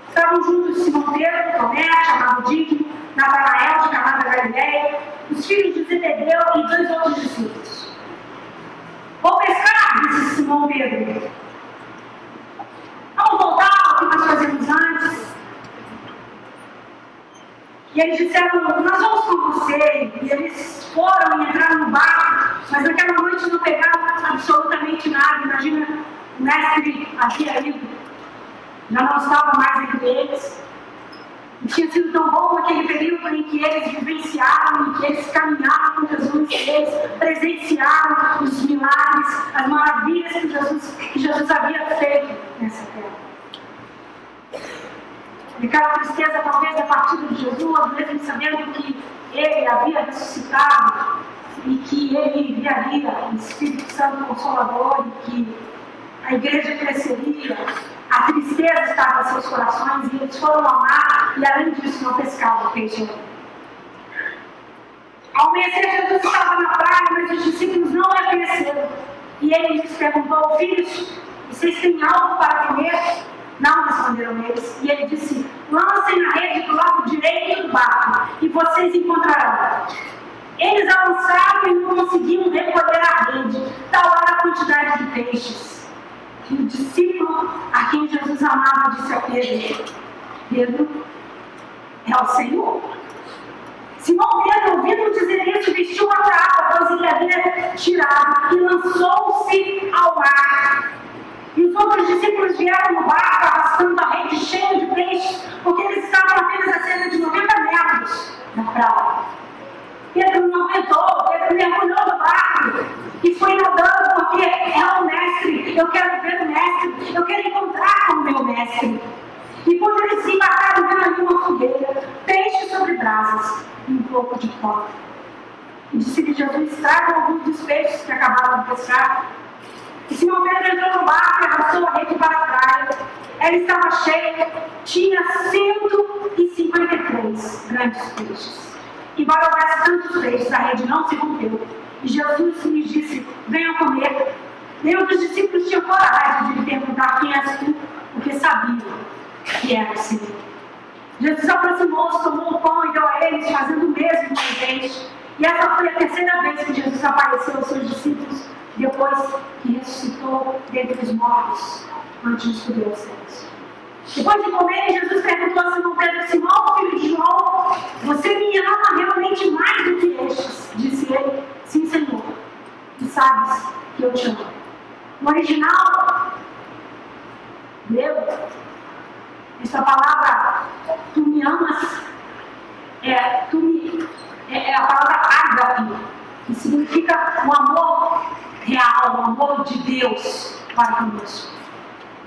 Estavam juntos Simão Pedro, Tomé, chamado Digno, Natanael de Caná da Galileia, os filhos de Zebedeu e dois outros discípulos. Vou pescar, disse Simão Pedro. Vamos voltar ao que nós fazemos antes. E eles disseram, nós vamos com você. E eles foram e entraram no barco, mas naquela noite não pegaram absolutamente nada. Imagina, o mestre havia ido, já não estava mais entre eles. E tinha sido tão bom aquele período em que eles vivenciaram, em que eles caminharam com Jesus, eles presenciaram os milagres, as maravilhas que Jesus, que Jesus havia feito nessa terra. E aquela tristeza, talvez, da partida de Jesus, mesmo sabendo que ele havia ressuscitado e que ele enviaria o Espírito Santo Consolador e que a igreja cresceria, a tristeza estava em seus corações e eles foram ao mar e, além disso, não pescavam peixe. Ao amanhecer, Jesus estava na praia, mas os discípulos não reconheceram. E ele lhes perguntou: Filhos, vocês têm algo para comer? Não responderam eles. E ele disse: Lancem a rede do lado direito do barco e vocês encontrarão. Eles avançaram e não conseguiam recolher a rede, tal era a quantidade de peixes. E o discípulo a quem Jesus amava disse a Pedro: Pedro, é o Senhor. Simão Pedro, ouvindo dizer isso, vestiu a capa, pois ele havia tirado, e lançou-se ao mar. E os outros discípulos vieram no barco, arrastando a rede cheia de peixes, porque eles estavam apenas a cerca de 90 metros da praia. Pedro não aguentou, Pedro mergulhou no barco e foi nadando, porque é o mestre, eu quero ver o mestre, eu quero encontrar com o meu mestre. E quando eles se embarcaram, viram ali uma fogueira, peixe sobre brasas pouco de pó. E disse que Jesus traga alguns dos peixes que acabaram de pescar. E Simão Pedro entrou no barco e arrastou a rede para a praia. Ela estava cheia, tinha 153 grandes peixes. Embora houvesse tantos peixes, a rede não se rompeu. E Jesus lhes disse: Venham comer. Nenhum dos discípulos tinha coragem de lhe perguntar quem és tu, porque sabiam que era o Senhor. Jesus aproximou-se, tomou o pão e deu a eles, fazendo o mesmo com os dentes. E essa foi a terceira vez que Jesus apareceu aos seus discípulos, depois que ressuscitou dentre os mortos, antes de subir aos céus. Depois de comer, Jesus perguntou a Simão Pedro, Simão, filho de João, você me ama realmente mais do que estes? Disse ele, sim, Senhor, e sabes que eu te amo. No original, "Meu." Essa palavra, tu me amas, é, tu me, é, é a palavra ágape, que significa o amor real, o amor de Deus para conosco.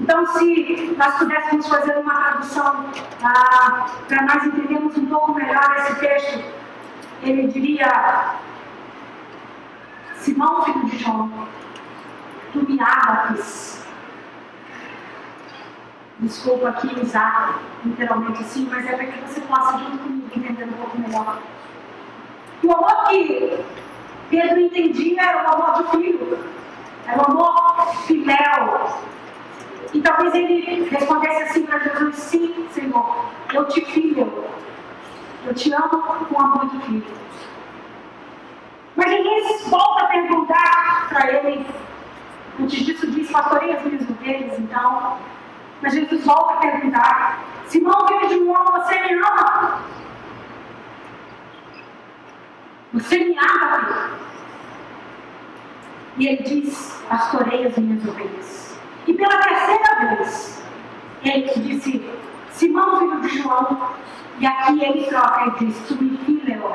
Então, se nós pudéssemos fazer uma tradução ah, para nós entendermos um pouco melhor esse texto, ele diria: Simão, filho de João, tu me amas. Desculpa aqui usar literalmente assim, mas é para que você possa, junto comigo, entender um pouco melhor. O amor que Pedro entendia era o amor de filho, era o amor fiel. E talvez ele respondesse assim para Jesus: Sim, Senhor, eu te filho, eu te amo com amor de filho. Mas Jesus volta a perguntar para ele, antes disso diz, pastorei as minhas ovelhas, então. Mas Jesus volta a perguntar: Simão, filho de João, você me ama? Você me ama? E ele diz: Pastorei as minhas ovelhas. E pela terceira vez, ele disse: Simão, filho de João. E aqui ele troca e diz: Tu me filho.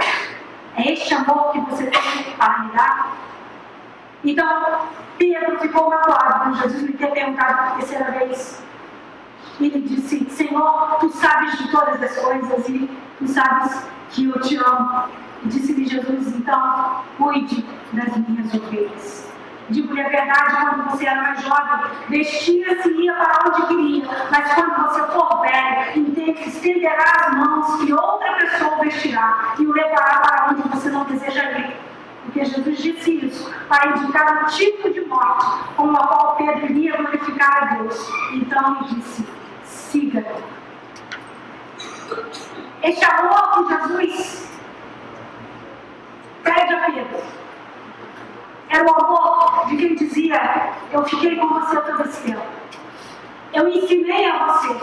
É este amor que você tem para me dar? Então, Pedro ficou magoado quando Jesus lhe ter perguntado pela terceira vez. Ele disse: Senhor, tu sabes de todas as coisas e tu sabes que eu te amo. E disse-lhe Jesus: Então, cuide das minhas ovelhas. Digo-lhe a verdade, quando você era mais jovem, vestia-se e ia para onde queria. Mas quando você for velho, estenderá as mãos e outra pessoa vestirá e o levará para onde você não deseja ir. Porque Jesus disse isso para indicar o tipo de morte com a qual Pedro iria glorificar a Deus. Então ele disse: siga. Este amor que Jesus pede a Pedro era o amor de quem dizia: Eu fiquei com você todo esse tempo. Eu ensinei a você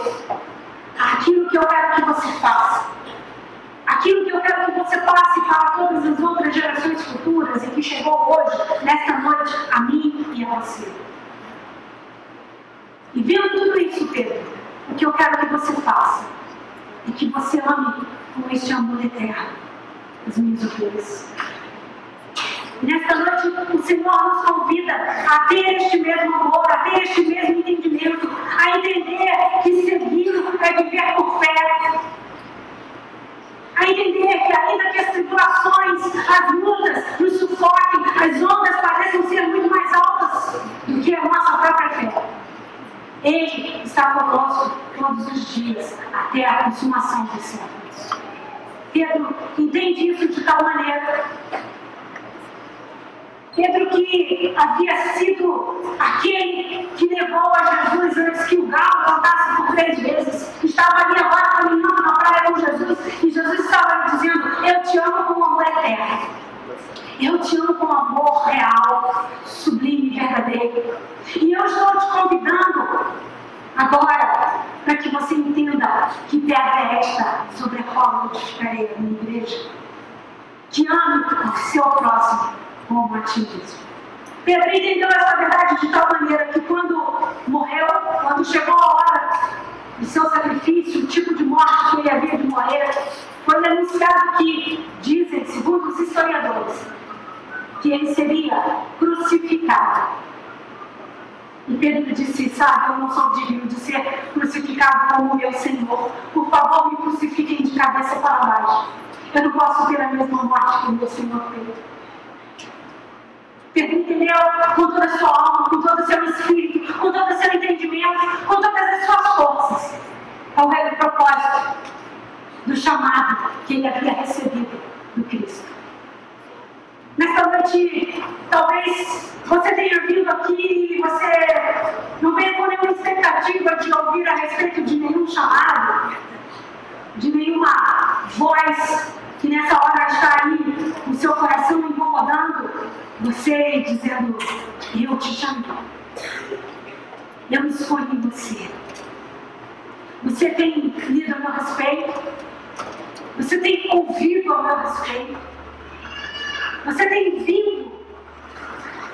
aquilo que eu quero que você faça. Aquilo que eu quero que você passe para todas as outras gerações futuras e que chegou hoje, nesta noite, a mim e a você. E vendo tudo isso, Pedro, o que eu quero que você faça é que você ame com este amor eterno as minhas ovelhas. Nesta noite, o Senhor nos convida a ter este mesmo amor, a ter este mesmo entendimento, a entender que seguir é viver por fé. A entender que, ainda que as tribulações, as lutas, nos sufoquem, as ondas pareçam ser muito mais altas do que a nossa própria fé. Ele está conosco todos os dias, até a consumação dos séculos. Pedro entende isso de tal maneira Pedro que havia sido aquele que levou a Jesus antes que o galo cantasse por três vezes, estava ali agora caminhando na praia com Jesus e Jesus estava dizendo: Eu te amo com amor eterno. Eu te amo com amor real, sublime e verdadeiro. E eu estou te convidando agora para que você entenda que terra é esta sobre a qual eu te ficarei minha igreja. Que ame o seu próximo como a ti mesmo. Pedro entendeu essa verdade de tal maneira que quando morreu, quando chegou a hora do seu sacrifício, o tipo de morte que ele havia de morrer, foi anunciado que, dizem, segundo os historiadores, que ele seria crucificado. E Pedro disse: Sabe, eu não sou digno de ser crucificado como meu Senhor. Por favor, me crucifiquem de cabeça para baixo. Eu não posso ter a mesma morte que o meu Senhor teve entendeu? Com toda a sua alma, com todo o seu espírito, com todo o seu entendimento, com todas as suas forças. Qual era o propósito do chamado que ele havia recebido do Cristo? Talvez você tenha vindo aqui e você não veio com nenhuma expectativa de ouvir a respeito de nenhum chamado, de nenhuma voz que nessa hora está aí o seu coração incomodando você dizendo: Eu te chamo, eu escolhi você. Você tem lido a meu respeito, você tem ouvido a meu respeito, você tem vindo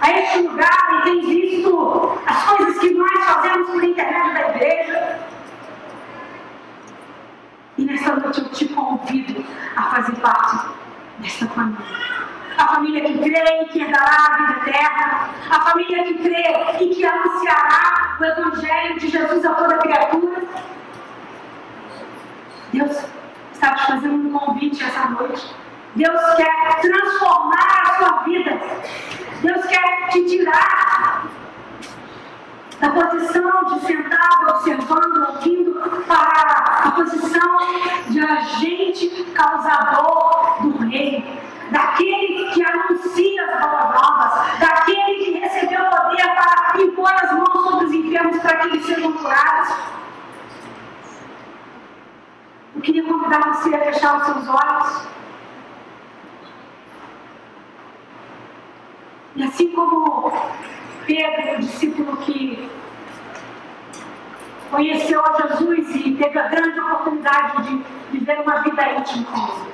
a este lugar e tem visto as coisas que nós fazemos por internet da igreja. E nessa noite eu te convido a fazer parte desta família. A família que crê e que herdará a vida eterna. A família que crê e que anunciará o Evangelho de Jesus a toda criatura. Deus está te fazendo um convite essa noite. Deus quer transformar a sua vida. Deus quer te tirar da posição de sentado, observando, ouvindo, para a posição de agente causador do reino, daquele que anuncia as boas novas, daquele que recebeu poder para impor as mãos sobre os enfermos para que eles sejam curados. Eu queria convidar você a fechar os seus olhos. E assim como Pedro, o discípulo que conheceu a Jesus e teve a grande oportunidade de viver uma vida íntima com ele,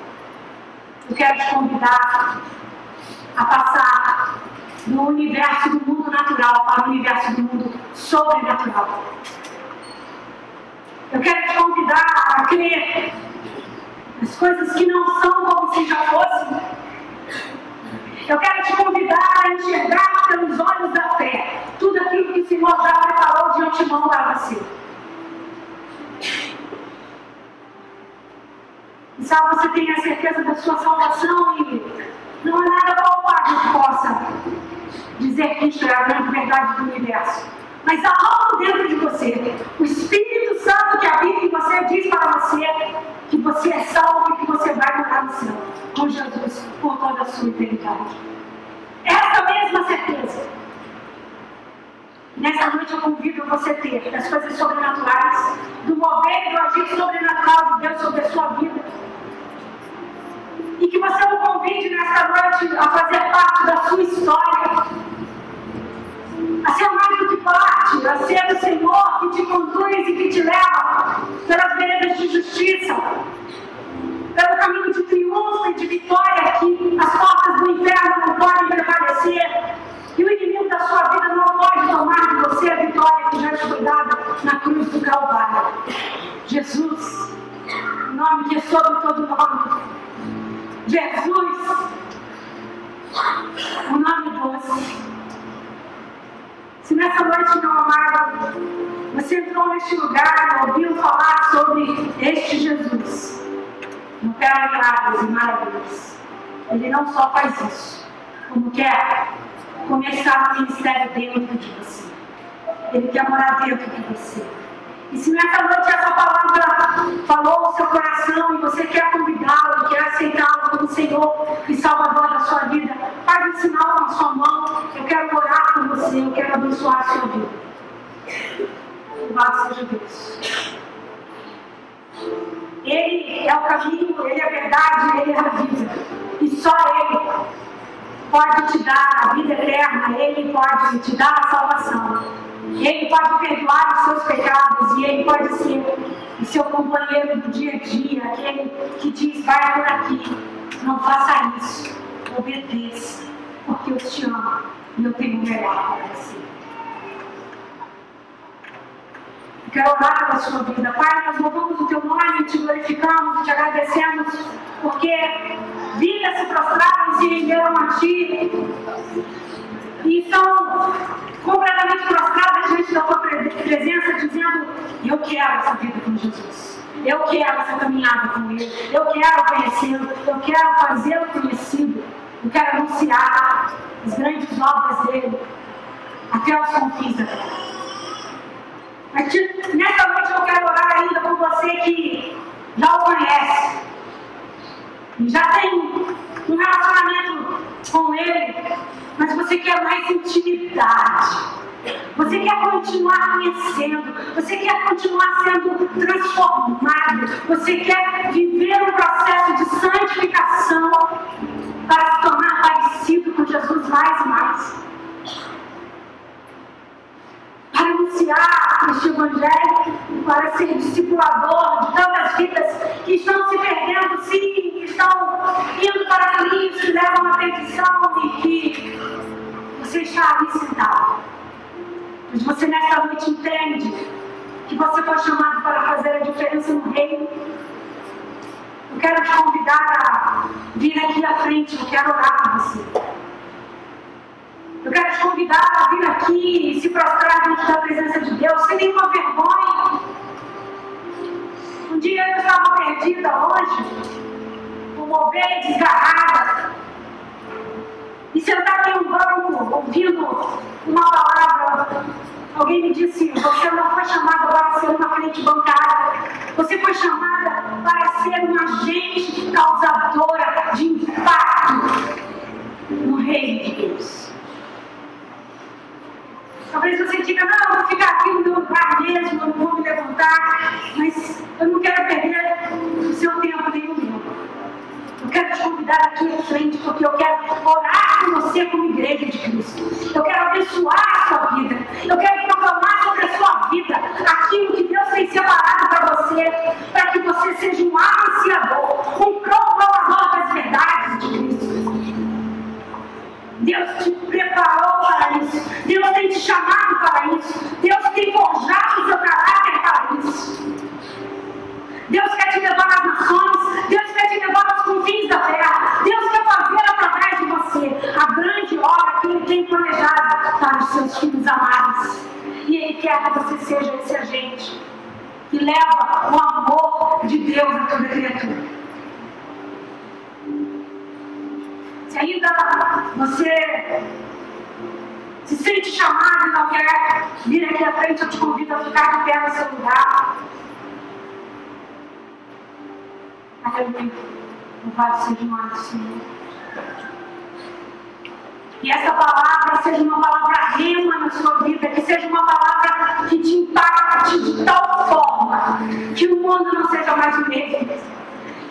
eu quero te convidar a passar do universo do mundo natural para o universo do mundo sobrenatural. Eu quero te convidar a crer nas coisas que não são como se já fossem. Eu quero te convidar a enxergar pelos olhos da fé tudo aquilo que o Senhor já preparou de antemão para você. E sabe, você tem a certeza da sua salvação e não há nada palpável que possa dizer que isto é a grande verdade do universo. Mas há algo dentro de você. O Espírito Santo que habita em você diz para você que você é salvo e que você vai morar no céu com Jesus por toda a sua eternidade. Essa mesma certeza. Nessa noite eu convido você a ter das coisas sobrenaturais, do mover e do agir sobrenatural de Deus sobre a sua vida. E que você o convide nessa noite a fazer parte da sua história a ser mais do que parte, a ser o Senhor que te conduz e que te leva pelas veredas de justiça, pelo caminho de triunfo e de vitória que as portas do inferno não podem prevalecer. E o inimigo da sua vida não pode tomar de você a vitória que já foi dada na cruz do Calvário. Jesus, nome que é sobre todo nome. Jesus, o nome doce. Se nessa noite, meu amado, você entrou neste lugar e ouviu falar sobre este Jesus, não quer milagres e maravilhas. Ele não só faz isso, como quer começar o ministério dentro de você. Ele quer morar dentro de você. E se nessa noite essa palavra falou no seu coração e você quer convidá-lo, quer aceitá-lo como Senhor e Salvador da sua vida, faz um sinal com a sua mão. Eu quero orar com você, eu quero abençoar a sua vida. Louvado seja Deus. Ele é o caminho, Ele é a verdade, Ele é a vida. E só Ele pode te dar a vida eterna, Ele pode te dar a salvação. Ele pode perdoar os seus pecados e Ele pode ser o seu companheiro do dia a dia, aquele que diz: vai por aqui, não faça isso, obedeça, porque eu te amo e eu tenho o melhor para você. Quero orar pela sua vida. Pai, nós louvamos o teu nome, te glorificamos, te agradecemos, porque vidas se prostraram e se renderam a ti. E são completamente prostrada diante da tua presença, dizendo: Eu quero essa vida com Jesus. Eu quero essa caminhada com Ele. Eu quero conhecê-lo. Eu quero fazê-lo conhecido. Eu quero anunciar as grandes obras dele até os confins da terra. Mas nessa noite eu quero orar ainda por você que já o conhece. Já tem um relacionamento com Ele mas você quer mais intimidade. Você quer continuar conhecendo, você quer continuar sendo transformado, você quer viver um processo de santificação para se tornar parecido com Jesus mais e mais. Para anunciar este Evangelho, para ser discipulador de tantas vidas que estão se perdendo, sim, que estão indo para caminhos que levam à perdição e que Você está ali sentado. Mas você nesta noite entende que você foi chamado para fazer a diferença no reino. Eu quero te convidar a vir aqui à frente, eu quero orar com você. Eu quero te convidar a vir aqui e se prostrar diante da presença de Deus, sem nenhuma vergonha. Um dia eu estava perdida hoje, uma ovelha desgarrada, e sentada em um banco, ouvindo uma palavra. Alguém me disse: Você não foi chamada para ser uma frente bancária, você foi chamada para ser uma agente causadora de impacto no reino de Deus. Talvez você diga, não, vou ficar aqui no meu lugar mesmo, não vou me levantar, mas eu não quero perder o seu tempo meu. Eu quero te convidar aqui à frente, porque eu quero orar com você como igreja de Cristo. Eu quero abençoar a sua vida. Eu quero proclamar sobre a sua vida aquilo que Deus tem separado para você, para que você seja um anunciador, um proclamador das verdades de Cristo. Deus te preparou para isso. Deus tem te chamado para isso. Deus tem forjado o seu caráter para isso. Deus quer te levar às nações. Deus quer te levar aos confins da terra. Deus quer fazer através de você a grande obra que Ele tem planejado para os seus filhos amados. E Ele quer que você seja esse agente que leva o amor de Deus a toda criatura. Se ainda você se sente chamado e não quer vir aqui à frente, eu te convido a ficar de pé no seu lugar. Aleluia. Louvado seja o nome do Senhor. E essa palavra seja uma palavra rima na sua vida, que seja uma palavra que te impacte de tal forma que o mundo não seja mais o mesmo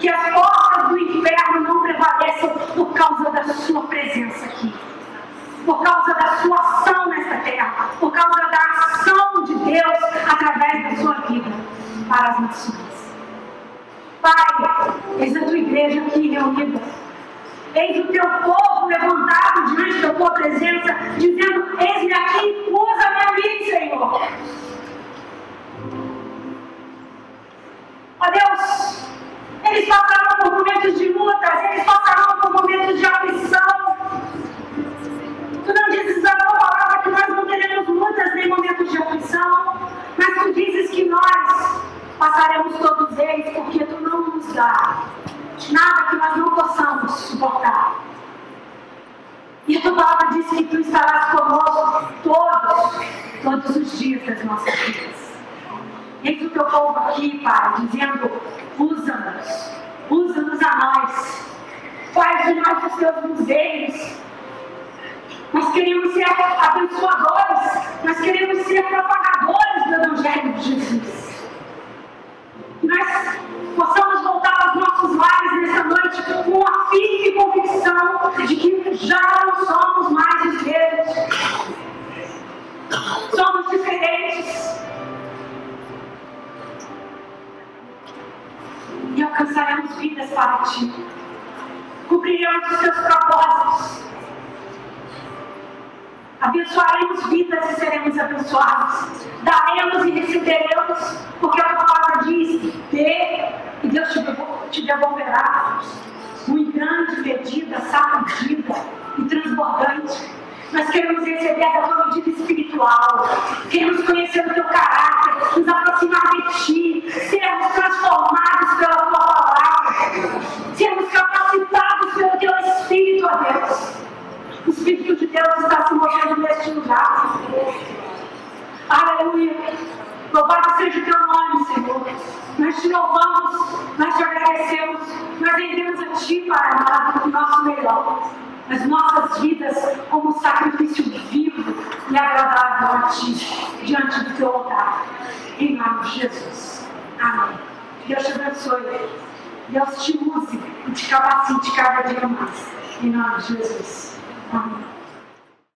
que as portas do inferno não prevaleçam por causa da sua presença aqui. Por causa da sua ação nessa terra. Por causa da ação de Deus através da sua vida para as nações. Pai, eis a tua igreja aqui reunida. Eis o teu povo levantado diante da tua presença, dizendo: Eis-me aqui, usa-me a mim, Senhor. Ó Deus, eles passaram por momentos de lutas, eles passaram por momentos de aflição. Tu não dizes na tua palavra que nós não teremos lutas nem momentos de aflição, mas tu dizes que nós passaremos todos eles, porque tu não nos dá nada que nós não possamos suportar. E a tua palavra diz que tu estarás conosco todos, todos os dias das nossas vidas. Teu povo aqui, Pai, dizendo: usa-nos, usa-nos a nós, faz de nós os teus museios. Nós queremos ser abençoadores, nós queremos ser propagadores do Evangelho de Jesus. Nós possamos voltar aos nossos lares nessa noite com a firme convicção de que já não somos mais os mesmos. Somos diferentes. E alcançaremos vidas para ti. Cumpriremos os teus propósitos. Abençoaremos vidas e seremos abençoados. Daremos e receberemos, porque a palavra diz: dê e Deus te devolverá. Muito grande, medida, sacudida e transbordante nós queremos receber a tua medida espiritual. Queremos conhecer o teu caráter, nos aproximar de ti, sermos transformados pela tua palavra, sermos capacitados pelo teu Espírito, ó Deus. O Espírito de Deus está se movendo neste lugar. Aleluia. Louvado seja o teu nome, Senhor. Nós te louvamos, nós te agradecemos, nós rendemos a Ti, Pai amado, o nosso melhor as nossas vidas como sacrifício vivo e agradável a Ti, diante do Teu altar. Em nome de Jesus. Amém. Deus te abençoe. Deus te use e te capacite cada dia mais. Em nome de Jesus. Amém.